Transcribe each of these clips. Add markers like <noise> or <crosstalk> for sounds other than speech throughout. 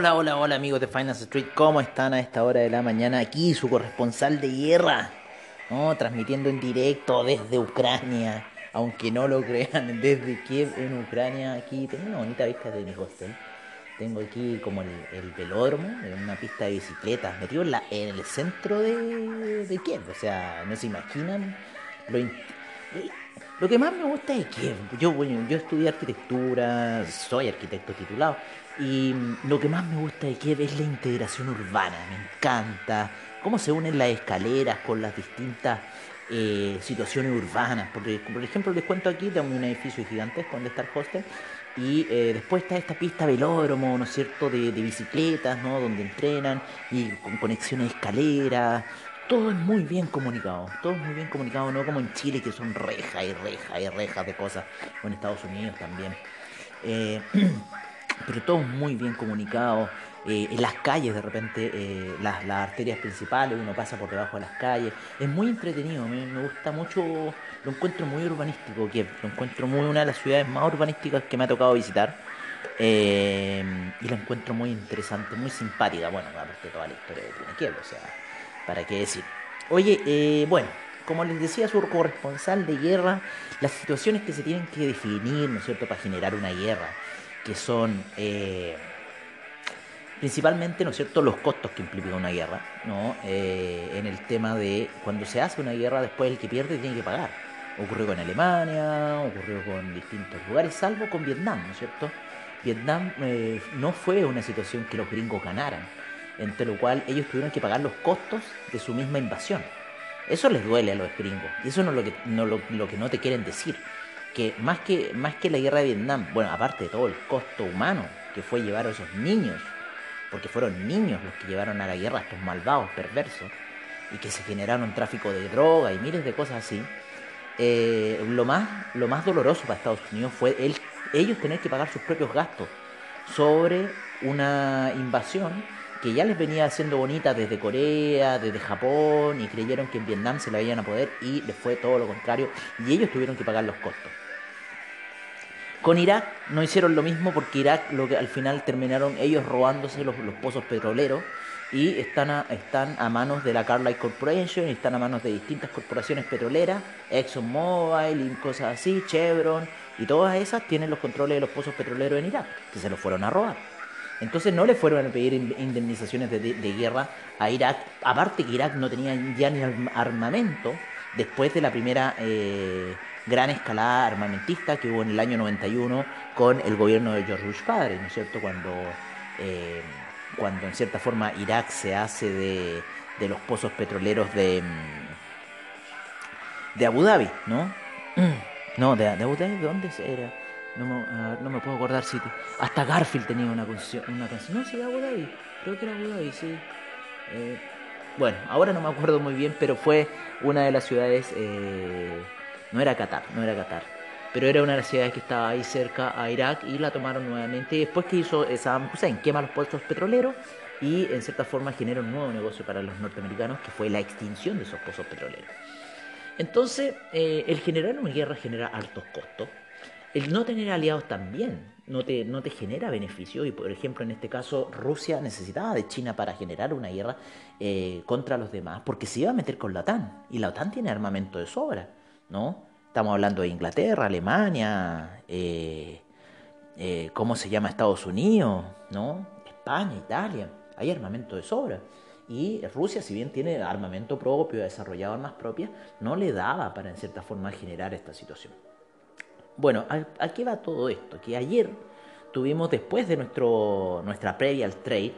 Hola, hola, hola amigos de Finance Street, ¿cómo están a esta hora de la mañana? Aquí su corresponsal de guerra, ¿no? transmitiendo en directo desde Ucrania, aunque no lo <laughs> crean, desde Kiev en Ucrania. Aquí tengo una bonita vista de mi hostel. Tengo aquí como el, el velódromo, una pista de bicicletas, metido en, la, en el centro de, de Kiev. O sea, no se imaginan lo, lo que más me gusta es que yo, bueno, yo estudié arquitectura, soy arquitecto titulado, y lo que más me gusta de Kiev es la integración urbana, me encanta cómo se unen las escaleras con las distintas eh, situaciones urbanas. Porque, por ejemplo, les cuento aquí, tengo un edificio gigantesco donde está el hostel, y eh, después está esta pista velódromo, ¿no es cierto?, de, de bicicletas, ¿no?, donde entrenan, y con conexiones de escaleras, todo es muy bien comunicado, todo es muy bien comunicado, no como en Chile que son rejas y rejas y rejas de cosas, o en Estados Unidos también. Eh, <clears throat> pero todo es muy bien comunicado. Eh, en las calles de repente, eh, las, arterias principales, uno pasa por debajo de las calles. Es muy entretenido, me, me gusta mucho, lo encuentro muy urbanístico, que lo encuentro muy una de las ciudades más urbanísticas que me ha tocado visitar. y la encuentro muy interesante, muy simpática. Bueno, aparte de toda la historia tiene Kiev, o sea, ¿Para qué decir? Oye, eh, bueno, como les decía su corresponsal de guerra, las situaciones que se tienen que definir, ¿no es cierto?, para generar una guerra, que son eh, principalmente, ¿no es cierto?, los costos que implica una guerra, ¿no? Eh, en el tema de cuando se hace una guerra, después el que pierde tiene que pagar. Ocurrió con Alemania, ocurrió con distintos lugares, salvo con Vietnam, ¿no es cierto? Vietnam no fue una situación que los gringos ganaran entre lo cual ellos tuvieron que pagar los costos de su misma invasión. Eso les duele a los gringos, y eso no es lo que no, lo, que no te quieren decir. Que más, que más que la guerra de Vietnam, bueno, aparte de todo el costo humano que fue llevar a esos niños, porque fueron niños los que llevaron a la guerra a estos malvados perversos, y que se generaron tráfico de droga y miles de cosas así, eh, lo, más, lo más doloroso para Estados Unidos fue el, ellos tener que pagar sus propios gastos sobre una invasión que ya les venía haciendo bonita desde Corea, desde Japón, y creyeron que en Vietnam se la iban a poder y les fue todo lo contrario, y ellos tuvieron que pagar los costos. Con Irak no hicieron lo mismo porque Irak lo que al final terminaron ellos robándose los, pozos petroleros y están a, están a manos de la Carlyle Corporation y están a manos de distintas corporaciones petroleras, ExxonMobil y cosas así, Chevron, y todas esas tienen los controles de los pozos petroleros en Irak, que se los fueron a robar. Entonces no le fueron a pedir indemnizaciones de, guerra a Irak, aparte que Irak no tenía ya ni armamento después de la primera eh, gran escalada armamentista que hubo en el año 91 con el gobierno de George Bush padre, ¿no es cierto? Cuando, eh, cuando en cierta forma Irak se hace de, de los pozos petroleros de, de Abu Dhabi, ¿no? <clears throat> No, de, de Abu Dhabi, ¿de dónde era? No me, no me puedo acordar si. Hasta Garfield tenía una canción. Una canción. No, sí, era Abu. Creo que era Abu sí. Eh, bueno, ahora no me acuerdo muy bien, pero fue una de las ciudades. Eh, no era Qatar, no era Qatar. Pero era una de las ciudades que estaba ahí cerca a Irak y la tomaron nuevamente. Y después que hizo Saddam Hussein, quema los puestos petroleros y en cierta forma genera un nuevo negocio para los norteamericanos que fue la extinción de esos pozos petroleros. Entonces, eh, el generar una guerra genera altos costos el no tener aliados también no te, no te genera beneficio y por ejemplo en este caso Rusia necesitaba de China para generar una guerra eh, contra los demás porque se iba a meter con la OTAN y la OTAN tiene armamento de sobra, ¿no? Estamos hablando de Inglaterra, Alemania, eh, eh, ¿cómo se llama? Estados Unidos, ¿no? España, Italia, hay armamento de sobra. Y Rusia, si bien tiene armamento propio, ha desarrollado armas propias, no le daba para en cierta forma generar esta situación. Bueno, ¿a, qué va todo esto? Que ayer tuvimos, después de nuestro, nuestra previa al trade,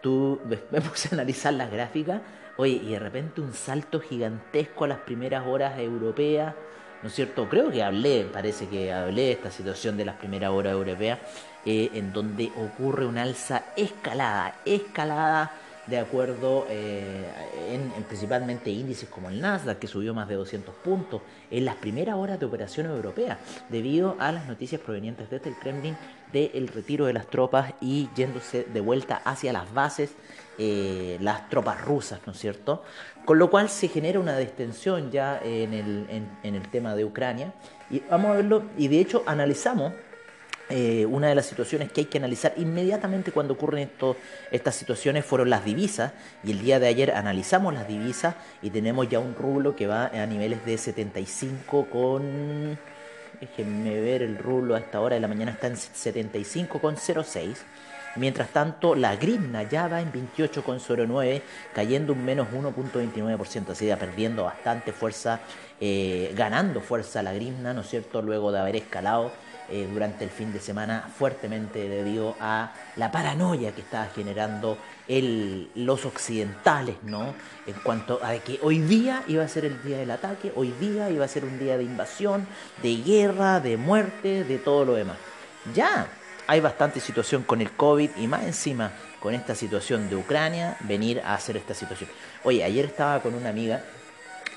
tú, <laughs> me puse a analizar las gráficas, oye, y de repente un salto gigantesco a las primeras horas europeas, ¿no es cierto? Creo que hablé, parece que hablé de esta situación de las primeras horas europeas, eh, en donde ocurre una alza escalada, escalada de acuerdo eh, en, principalmente índices como el Nasdaq, que subió más de 200 puntos en las primeras horas de operación europea, debido a las noticias provenientes desde el Kremlin del retiro de las tropas y yéndose de vuelta hacia las bases eh, las tropas rusas, ¿no es cierto? Con lo cual se genera una distensión ya en el, en el tema de Ucrania. Y vamos a verlo, y de hecho analizamos eh, una de las situaciones que hay que analizar inmediatamente cuando ocurren esto, estas situaciones fueron las divisas y el día de ayer analizamos las divisas y tenemos ya un rublo que va a niveles de 75 con... Déjenme ver el rublo a esta hora de la mañana está en 75,06. Mientras tanto, la grimna ya va en 28,09, cayendo un menos 1.29%, así que perdiendo bastante fuerza, eh, ganando fuerza la grimna, ¿no es cierto?, luego de haber escalado eh, durante el fin de semana fuertemente debido a la paranoia que estaba generando el, los occidentales, ¿no? En cuanto a que hoy día iba a ser el día del ataque, hoy día iba a ser un día de invasión, de guerra, de muerte, de todo lo demás. Ya hay bastante situación con el COVID y más encima con esta situación de Ucrania, venir a hacer esta situación. Oye, ayer estaba con una amiga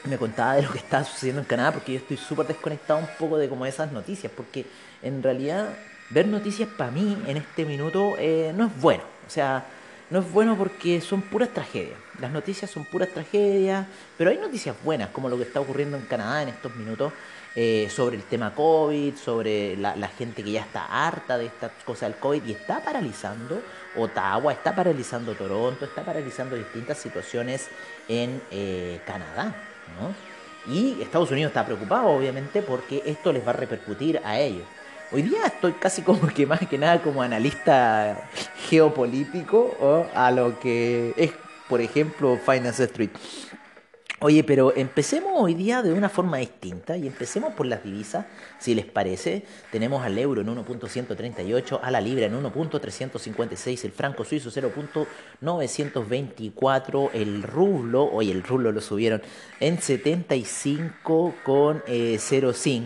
me contaba de lo que estaba sucediendo en Canadá porque yo estoy súper desconectado un poco de como esas noticias porque en realidad ver noticias para mí en este minuto eh, no es bueno. O sea, no es bueno porque son puras tragedias. Las noticias son puras tragedias, pero hay noticias buenas, como lo que está ocurriendo en Canadá en estos minutos, eh, sobre el tema COVID, sobre la, gente que ya está harta de estas cosas del COVID y está paralizando Ottawa, está paralizando Toronto, está paralizando distintas situaciones en eh, Canadá. Y Estados Unidos está preocupado, obviamente, porque esto les va a repercutir a ellos. Hoy día estoy casi como que más que nada como analista geopolítico a lo que es, por ejemplo, Finance Street. Oye, pero empecemos hoy día de una forma distinta y empecemos por las divisas, si les parece. Tenemos al euro en 1.138, a la libra en 1.356, el franco suizo 0.924, el rublo, oye, el rublo lo subieron en 75,05, eh,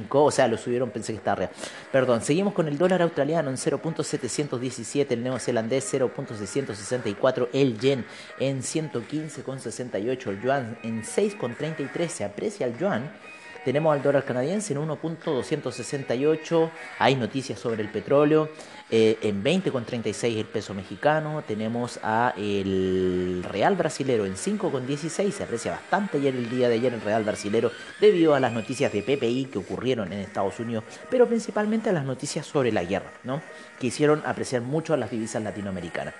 o sea, lo subieron, pensé que estaba real. Perdón, seguimos con el dólar australiano en 0.717, el neozelandés 0.664, el yen en 115,68, el yuan en 6,33 se aprecia el yuan. Tenemos al dólar canadiense en 1.268. Hay noticias sobre el petróleo. Eh, en 20,36 el peso mexicano. Tenemos a el real brasilero en 5,16. Se aprecia bastante ayer el día de ayer el real brasilero debido a las noticias de PPI que ocurrieron en Estados Unidos, pero principalmente a las noticias sobre la guerra, ¿no? que hicieron apreciar mucho a las divisas latinoamericanas.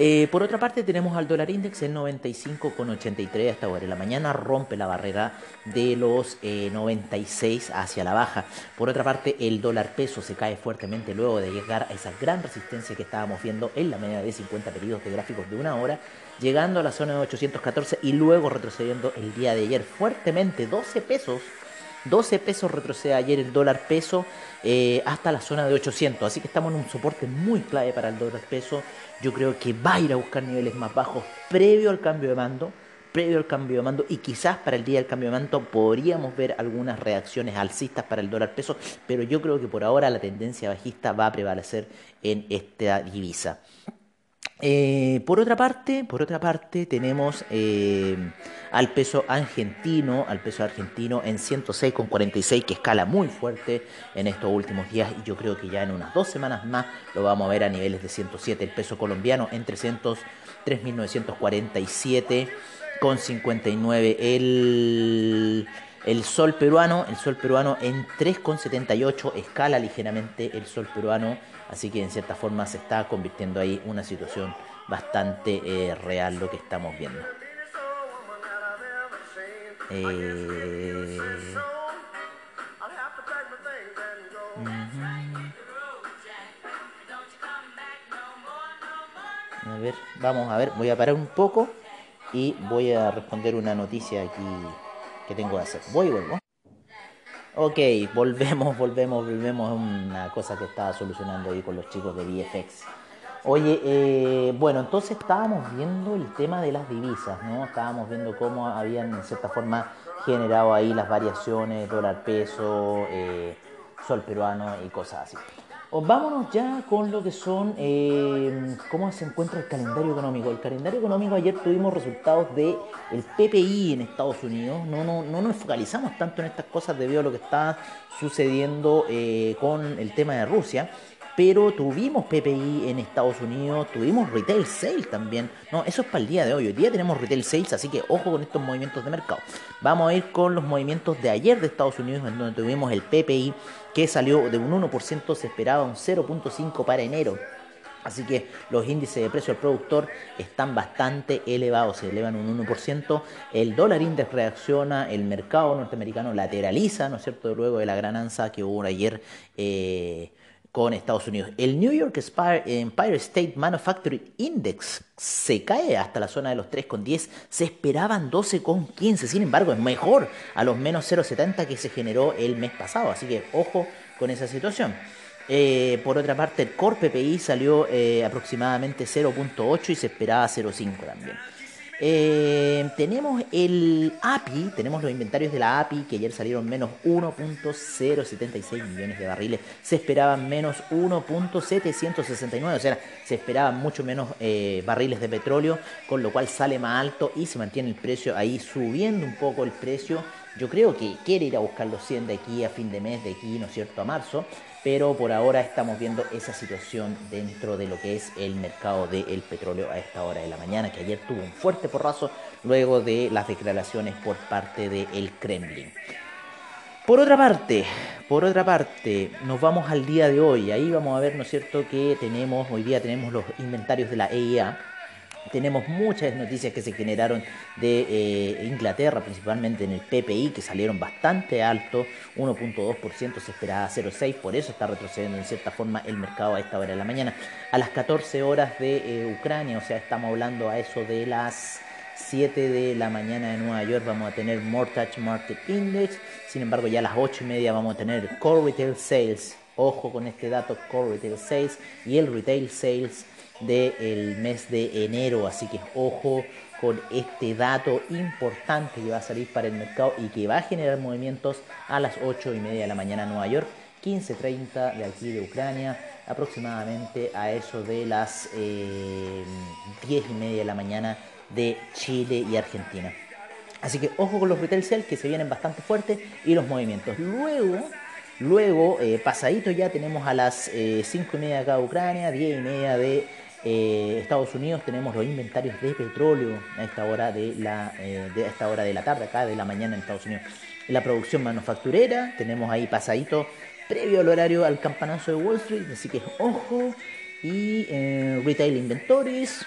Eh, por otra parte tenemos al dólar index en 95,83 hasta ahora de la mañana, rompe la barrera de los 96 eh, hacia la baja. Por otra parte el dólar peso se cae fuertemente luego de llegar a esa gran resistencia que estábamos viendo en la media de 50 periodos de gráficos de una hora, llegando a la zona de 814 y luego retrocediendo el día de ayer fuertemente 12 pesos 12 pesos retrocede ayer el dólar peso eh, hasta la zona de 800. Así que estamos en un soporte muy clave para el dólar peso. Yo creo que va a ir a buscar niveles más bajos previo al cambio de mando. Previo al cambio de mando y quizás para el día del cambio de mando podríamos ver algunas reacciones alcistas para el dólar peso, pero yo creo que por ahora la tendencia bajista va a prevalecer en esta divisa. Eh, por otra parte, por otra parte tenemos eh, al peso argentino, al peso argentino en 106,46 que escala muy fuerte en estos últimos días y yo creo que ya en unas dos semanas más lo vamos a ver a niveles de 107. El peso colombiano en 303.947 con 59. El el sol peruano, el sol peruano en 3,78 escala ligeramente el sol peruano, así que en cierta forma se está convirtiendo ahí una situación bastante eh, real lo que estamos viendo. Eh, a ver, vamos a ver, voy a parar un poco y voy a responder una noticia aquí que tengo que hacer. Voy y vuelvo. Ok, volvemos, volvemos, volvemos una cosa que estaba solucionando ahí con los chicos de VFX. Oye, eh, bueno, entonces estábamos viendo el tema de las divisas, ¿no? Estábamos viendo cómo habían, en cierta forma, generado ahí las variaciones, dólar peso, eh, sol peruano y cosas así. Vámonos ya con lo que son, eh, cómo se encuentra el calendario económico. El calendario económico, ayer tuvimos resultados del el PPI en Estados Unidos. No, no, no nos focalizamos tanto en estas cosas debido a lo que está sucediendo eh, con el tema de Rusia. Pero tuvimos PPI en Estados Unidos, tuvimos retail sales también. No, eso es para el día de hoy. Hoy día tenemos retail sales, así que ojo con estos movimientos de mercado. Vamos a ir con los movimientos de ayer de Estados Unidos, en donde tuvimos el PPI que salió de un 1%, se esperaba un 0.5 para enero. Así que los índices de precio al productor están bastante elevados, se elevan un 1%. El dólar index reacciona, el mercado norteamericano lateraliza, ¿no es cierto?, luego de la gran alza que hubo ayer. Eh, con Estados Unidos. El New York Empire State Manufacturing Index se cae hasta la zona de los 3,10. Se esperaban 12,15. Sin embargo, es mejor a los menos 0,70 que se generó el mes pasado. Así que ojo con esa situación. Eh, por otra parte, el Core PPI salió eh, aproximadamente 0.8 y se esperaba 0.5 también. Eh, tenemos el API, tenemos los inventarios de la API que ayer salieron menos 1.076 millones de barriles, se esperaban menos 1.769, o sea, se esperaban mucho menos eh, barriles de petróleo, con lo cual sale más alto y se mantiene el precio ahí subiendo un poco el precio. Yo creo que quiere ir a buscar los 100 de aquí a fin de mes, de aquí, ¿no es cierto?, a marzo pero por ahora estamos viendo esa situación dentro de lo que es el mercado del petróleo a esta hora de la mañana, que ayer tuvo un fuerte porrazo luego de las declaraciones por parte del Kremlin. Por otra parte, por otra parte, nos vamos al día de hoy. Ahí vamos a ver, ¿no es cierto?, que tenemos, hoy día tenemos los inventarios de la EIA tenemos muchas noticias que se generaron de eh, Inglaterra, principalmente en el PPI, que salieron bastante alto, 1.2%, se esperaba 0.6%, por eso está retrocediendo en cierta forma el mercado a esta hora de la mañana. A las 14 horas de eh, Ucrania, o sea, estamos hablando a eso de las 7 de la mañana de Nueva York, vamos a tener Mortgage Market Index, sin embargo ya a las 8 y media vamos a tener Core Retail Sales, ojo con este dato, Core Retail Sales y el Retail Sales del mes de enero. Así que ojo con este dato importante que va a salir para el mercado y que va a generar movimientos a las 8 y media de la mañana en Nueva York, 15.30 de aquí de Ucrania, aproximadamente a eso de las 10 eh, y media de la mañana de Chile y Argentina. Así que ojo con los retail sales que se vienen bastante fuertes y los movimientos. Luego, luego eh, pasadito ya tenemos a las 5 eh, y media acá de Ucrania, 10 y media de eh, Estados Unidos tenemos los inventarios de petróleo a esta hora de la eh, esta hora de la tarde acá de la mañana en Estados Unidos la producción manufacturera tenemos ahí pasadito previo al horario al campanazo de Wall Street así que ojo y eh, retail inventories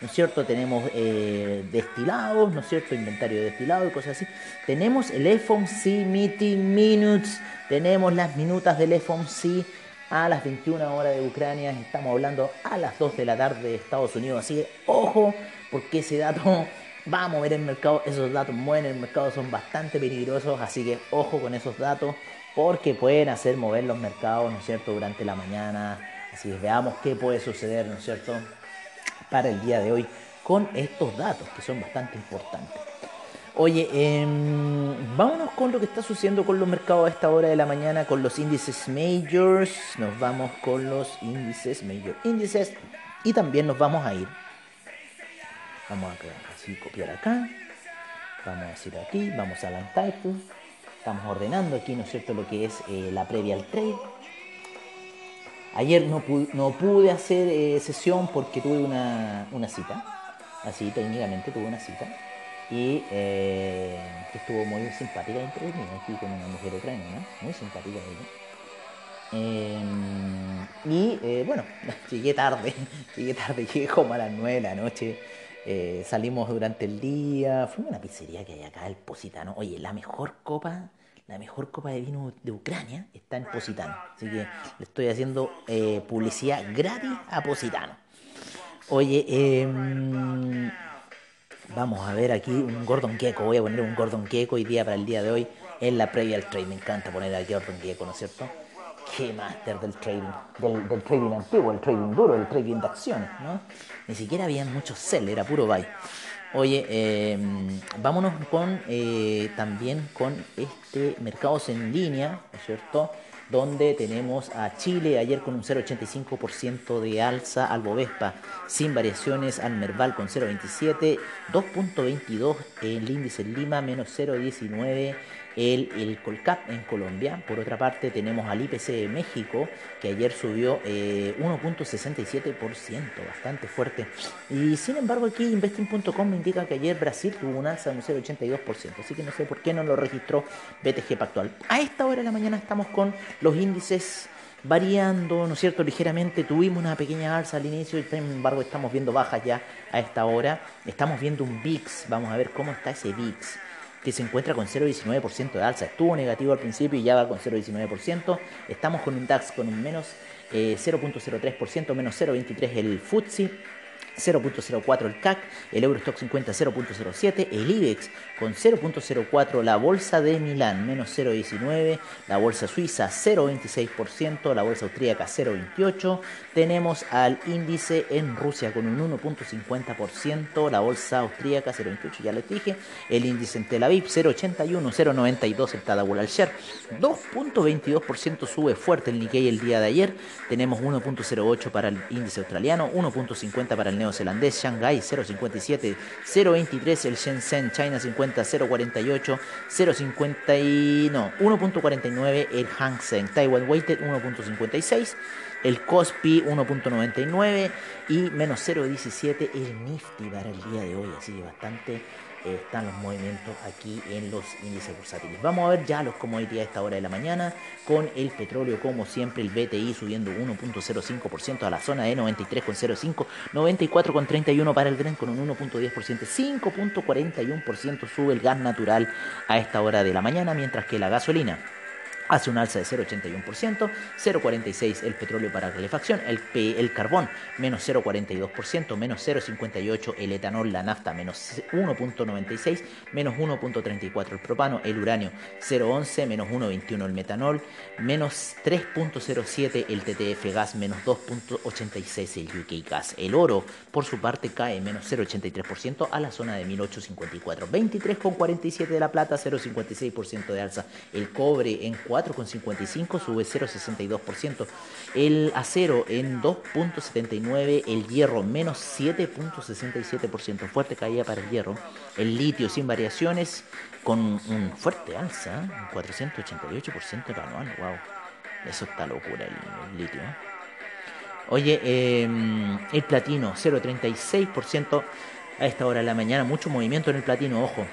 ¿no es cierto? Tenemos destilados, ¿no es cierto? Inventario de destilados y cosas así. Tenemos el FOMC Meeting Minutes, tenemos las minutas del FOMC a las 21 horas de Ucrania, estamos hablando a las 2 de la tarde de Estados Unidos, así que ojo, porque ese dato <laughs> va a mover el mercado, esos datos mueven el mercado, son bastante peligrosos, así que ojo con esos datos, porque pueden hacer mover los mercados, ¿no es cierto?, durante la mañana, así que veamos qué puede suceder, ¿no es cierto?, para el día de hoy con estos datos que son bastante importantes. Oye, em, vámonos con lo que está sucediendo con los mercados a esta hora de la mañana, con los índices majors. Nos vamos con los índices major índices y también nos vamos a ir. Vamos a así copiar acá. Vamos a decir aquí, vamos a la title. Estamos ordenando aquí, ¿no es cierto?, lo que es eh, la previa al trade. Ayer no, pude, hacer eh, sesión porque tuve una, una cita. Así técnicamente tuve una cita y eh, estuvo muy simpática y entretenida aquí con una mujer ucraniana, muy simpática ella. Em, y eh, bueno, <laughs> llegué tarde, <laughs> llegué tarde, <laughs> llegué como a las 9 de la noche. Eh, salimos durante el día, fuimos a una pizzería que hay acá, el Positano. Oye, la mejor copa, la mejor copa de vino de Ucrania está en Positano. Así que le estoy haciendo publicidad gratis a Positano. Oye, eh, Vamos a ver aquí un Gordon Gecko. Voy a poner un Gordon Gecko hoy día para el día de hoy en la previa al trade. Me encanta poner aquí Gordon Gecko, ¿no es cierto? Qué máster del trading, del, trading antiguo, el trading duro, el trading de acciones, ¿no? Ni siquiera había muchos sell, era puro buy. Oye, eh, vámonos con eh, también con este mercados en línea, ¿no es cierto? Donde tenemos a Chile ayer con un 0,85% de alza al Bovespa, sin variaciones al Merval con 0,27, 2,22 el índice Lima, menos 0,19 el, el Colcap en Colombia. Por otra parte, tenemos al IPC de México, que ayer subió 1.67%, eh, bastante fuerte. Y sin embargo, aquí investing.com me indica que ayer Brasil tuvo un alza de un 0.82%, así que no sé por qué no lo registró BTG Pactual. A esta hora de la mañana estamos con los índices variando, ¿no es cierto?, ligeramente. Tuvimos una pequeña alza al inicio y sin embargo estamos viendo bajas ya a esta hora. Estamos viendo un VIX, vamos a ver cómo está ese VIX que se encuentra con 0,19% de alza. Estuvo negativo al principio y ya va con 0,19%. Estamos con un DAX con un menos 0,03%, eh, menos 0,23% el FTSE 0.04 el CAC, el Eurostock 50 0.07, el IBEX con 0.04, la bolsa de Milán menos 0.19, la bolsa suiza 0.26%, la bolsa austríaca 0.28, tenemos al índice en Rusia con un 1.50%, la bolsa austríaca 0.28 ya les dije, el índice en Tel Aviv 0.81, 0.92 el Tadawul al Share, 2.22% sube fuerte el Nikkei el día de ayer, tenemos 1.08 para el índice australiano, 1.50 para el neozelandés, Shanghai 0.57, 0.23 el Shenzhen, China 50, 0.48, 0.50 no, 1.49 el Hang Seng, Taiwan Weighted 1.56, el Kospi 1.99 y menos 0.17 el Nifty para el día de hoy, así que bastante están los movimientos aquí en los índices bursátiles. Vamos a ver ya los commodities a esta hora de la mañana con el petróleo como siempre el BTI subiendo 1.05% a la zona de 93.05, 94.31 para el Brent con un 1.10%, 5.41% sube el gas natural a esta hora de la mañana, mientras que la gasolina hace un alza de 0,81%, 0,46% el petróleo para calefacción, el, el carbón menos 0,42%, menos 0,58% el etanol, la nafta menos 1,96%, menos 1,34% el propano, el uranio 0,11%, menos 1,21% el metanol, menos 3,07% el TTF gas, menos 2,86% el UK gas. El oro, por su parte, cae menos 0,83% a la zona de 1854, 23,47% de la plata, 0,56% de alza, el cobre en 4,55 sube 0,62%. El acero en 2,79. El hierro menos 7,67%. Fuerte caída para el hierro. El litio sin variaciones con un fuerte alza. Un 488% anual. Wow. Eso está locura el, litio. Oye, em, el platino 0,36% a esta hora de la mañana. Mucho movimiento en el platino, ojo.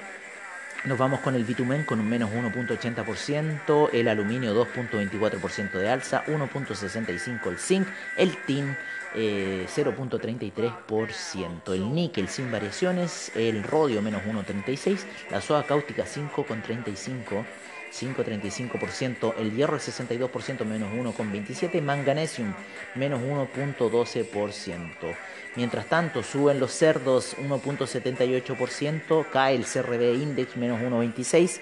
Nos vamos con el bitumen con un menos 1.80%, el aluminio 2.24% de alza, 1.65% el zinc, el tin 0.33%, eh, el níquel sin variaciones, el rodio menos 1.36%, la soda cáustica 5.35%. 5,35%, el hierro el 62% menos 1,27%, manganesium menos 1,12%. Mientras tanto, suben los cerdos 1.78%, cae el CRB Index menos 1.26%,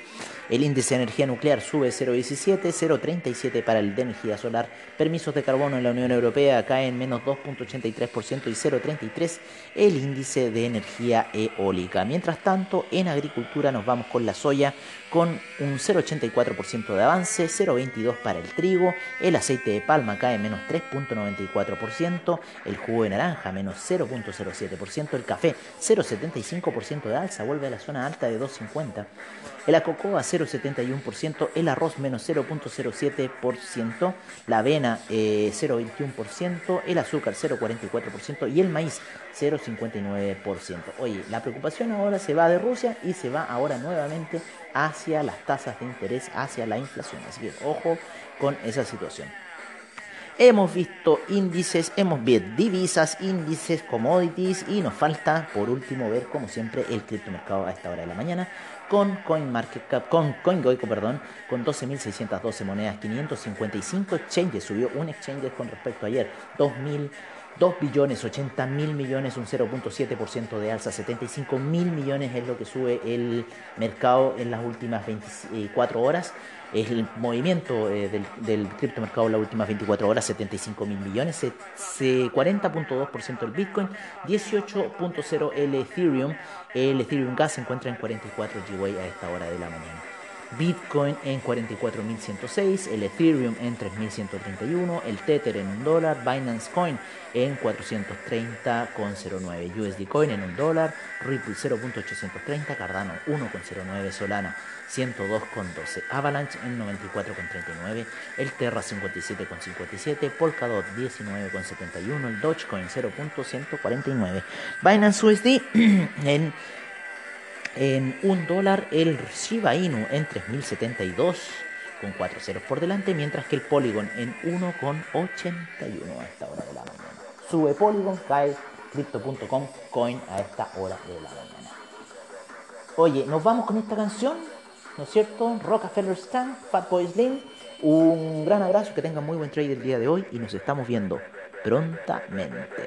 el índice de energía nuclear sube 0.17, 0.37 para el de energía solar, permisos de carbono en la Unión Europea caen menos 2.83% y 0.33 el índice de energía eólica. Mientras tanto, en agricultura nos vamos con la soya con un 0,84% de avance, 0,22% para el trigo, el aceite de palma cae menos 3,94%, el jugo de naranja menos 0,07%, el café 0,75% de alza, vuelve a la zona alta de 2,50%, el cocoa 0,71%, el arroz menos 0,07%, la avena 0,21%, eh, el azúcar 0,44% y el maíz 0,59%. Oye, la preocupación ahora se va de Rusia y se va ahora nuevamente hacia las tasas de interés, hacia la inflación. Así que ojo con esa situación. Hemos visto índices, hemos visto divisas, índices, commodities y nos falta por último ver como siempre el criptomercado a esta hora de la mañana con CoinMarketCap, con CoinGoico, perdón, con 12.612 monedas, 555 exchanges, subió un exchange con respecto a ayer, 2.000 2 billones 80 mil millones, un 0.7% de alza, 75 mil millones es lo que sube el mercado en las últimas 24 horas. Es el movimiento eh, del, del criptomercado en las últimas 24 horas, 75 mil millones, 40.2% el Bitcoin, 18.0 el Ethereum, el Ethereum Gas se encuentra en 44 GWh a esta hora de la mañana. Bitcoin en 44.106, el Ethereum en 3.131, el Tether en un dólar, Binance Coin en 430,09, USD Coin en un dólar, Ripple 0.830, Cardano 1,09, Solana 102,12, Avalanche en 94,39, el Terra 57,57, Polkadot 19,71, el Dogecoin 0.149, Binance USD <clears throat> en en un dólar el Shiba Inu en 3072 con 4 ceros por delante, mientras que el Polygon en 1,81 a esta hora de la mañana. Sube Polygon, cae Crypto.com coin a esta hora de la mañana. Oye, nos vamos con esta canción, ¿no es cierto? Rockefeller Stan, Fatboy Slim. Un gran abrazo, que tengan muy buen trade el día de hoy y nos estamos viendo prontamente.